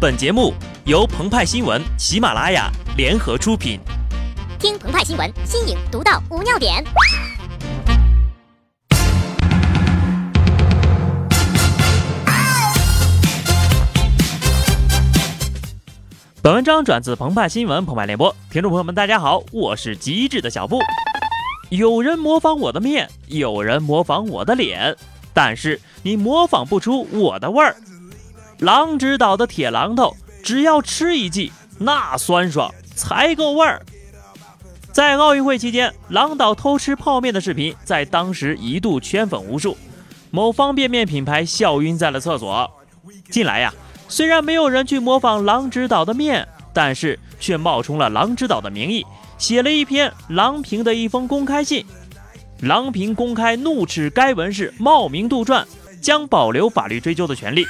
本节目由澎湃新闻、喜马拉雅联合出品。听澎湃新闻，新颖独到，无尿点。本文章转自澎湃新闻澎湃联播，听众朋友们，大家好，我是机智的小布。有人模仿我的面，有人模仿我的脸，但是你模仿不出我的味儿。狼指导的铁榔头，只要吃一记，那酸爽才够味儿。在奥运会期间，狼导偷吃泡面的视频在当时一度圈粉无数，某方便面品牌笑晕在了厕所。近来呀，虽然没有人去模仿狼指导的面，但是却冒充了狼指导的名义，写了一篇郎平的一封公开信。郎平公开怒斥该文是冒名杜撰，将保留法律追究的权利。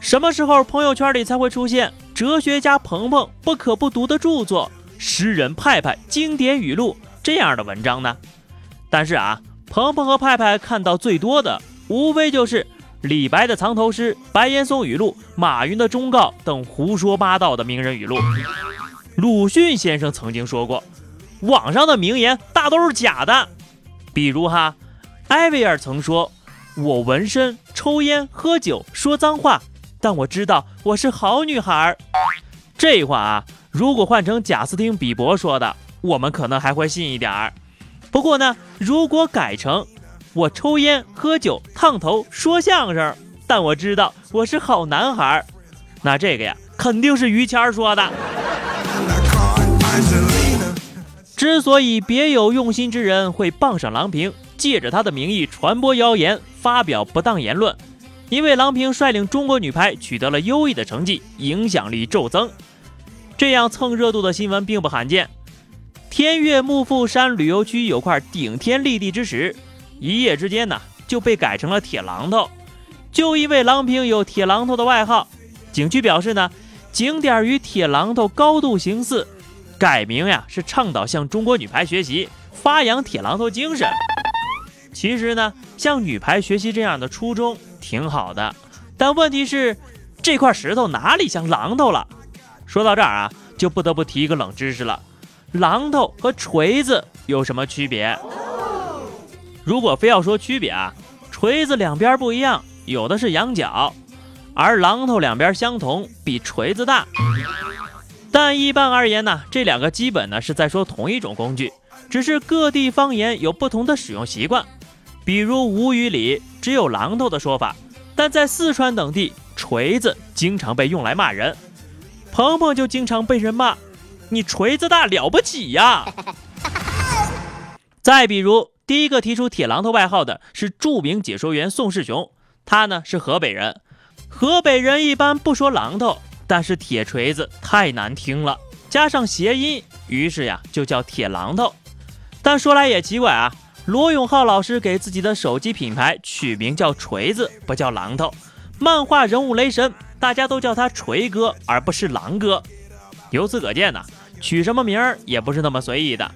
什么时候朋友圈里才会出现哲学家鹏鹏不可不读的著作、诗人派派经典语录这样的文章呢？但是啊，鹏鹏和派派看到最多的，无非就是李白的藏头诗、白岩松语录、马云的忠告等胡说八道的名人语录。鲁迅先生曾经说过，网上的名言大都是假的。比如哈，艾薇儿曾说。我纹身、抽烟、喝酒、说脏话，但我知道我是好女孩。这话啊，如果换成贾斯汀·比伯说的，我们可能还会信一点儿。不过呢，如果改成我抽烟、喝酒、烫头、说相声，但我知道我是好男孩，那这个呀，肯定是于谦说的。之所以别有用心之人会傍上郎平，借着他的名义传播谣言。发表不当言论，因为郎平率领中国女排取得了优异的成绩，影响力骤增。这样蹭热度的新闻并不罕见。天悦幕阜山旅游区有块顶天立地之石，一夜之间呢就被改成了铁榔头。就因为郎平有铁榔头的外号，景区表示呢，景点与铁榔头高度形似，改名呀是倡导向中国女排学习，发扬铁榔头精神。其实呢，向女排学习这样的初衷挺好的，但问题是这块石头哪里像榔头了？说到这儿啊，就不得不提一个冷知识了：榔头和锤子有什么区别？如果非要说区别啊，锤子两边不一样，有的是羊角，而榔头两边相同，比锤子大。但一般而言呢，这两个基本呢是在说同一种工具，只是各地方言有不同的使用习惯。比如吴语里只有榔头的说法，但在四川等地，锤子经常被用来骂人。鹏鹏就经常被人骂：“你锤子大了不起呀！” 再比如，第一个提出铁榔头外号的是著名解说员宋世雄，他呢是河北人。河北人一般不说榔头，但是铁锤子太难听了，加上谐音，于是呀就叫铁榔头。但说来也奇怪啊。罗永浩老师给自己的手机品牌取名叫锤子，不叫榔头。漫画人物雷神，大家都叫他锤哥，而不是狼哥。由此可见呢，取什么名儿也不是那么随意的。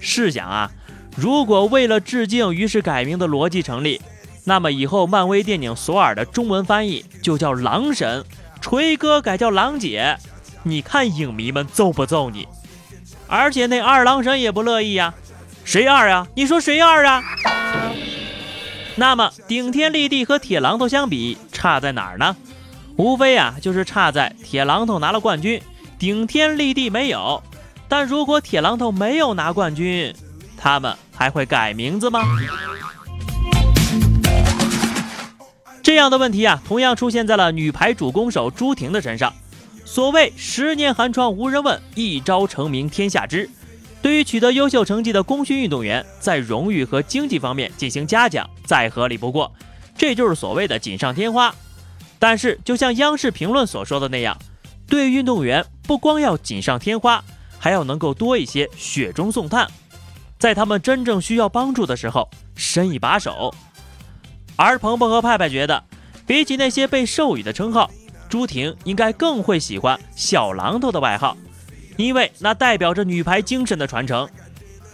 试想啊，如果为了致敬于是改名的逻辑成立，那么以后漫威电影索尔的中文翻译就叫狼神，锤哥改叫狼姐，你看影迷们揍不揍你？而且那二郎神也不乐意呀。谁二啊？你说谁二啊？那么顶天立地和铁榔头相比，差在哪儿呢？无非啊，就是差在铁榔头拿了冠军，顶天立地没有。但如果铁榔头没有拿冠军，他们还会改名字吗？这样的问题啊，同样出现在了女排主攻手朱婷的身上。所谓十年寒窗无人问，一朝成名天下知。对于取得优秀成绩的功勋运动员，在荣誉和经济方面进行嘉奖，再合理不过，这就是所谓的锦上添花。但是，就像央视评论所说的那样，对运动员不光要锦上添花，还要能够多一些雪中送炭，在他们真正需要帮助的时候伸一把手。而鹏鹏和派派觉得，比起那些被授予的称号，朱婷应该更会喜欢“小榔头”的外号。因为那代表着女排精神的传承，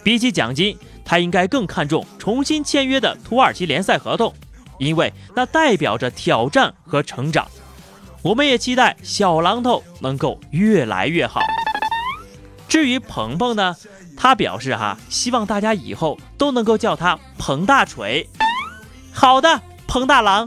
比起奖金，他应该更看重重新签约的土耳其联赛合同。因为那代表着挑战和成长。我们也期待小榔头能够越来越好。至于鹏鹏呢，他表示哈，希望大家以后都能够叫他彭大锤。好的，彭大郎。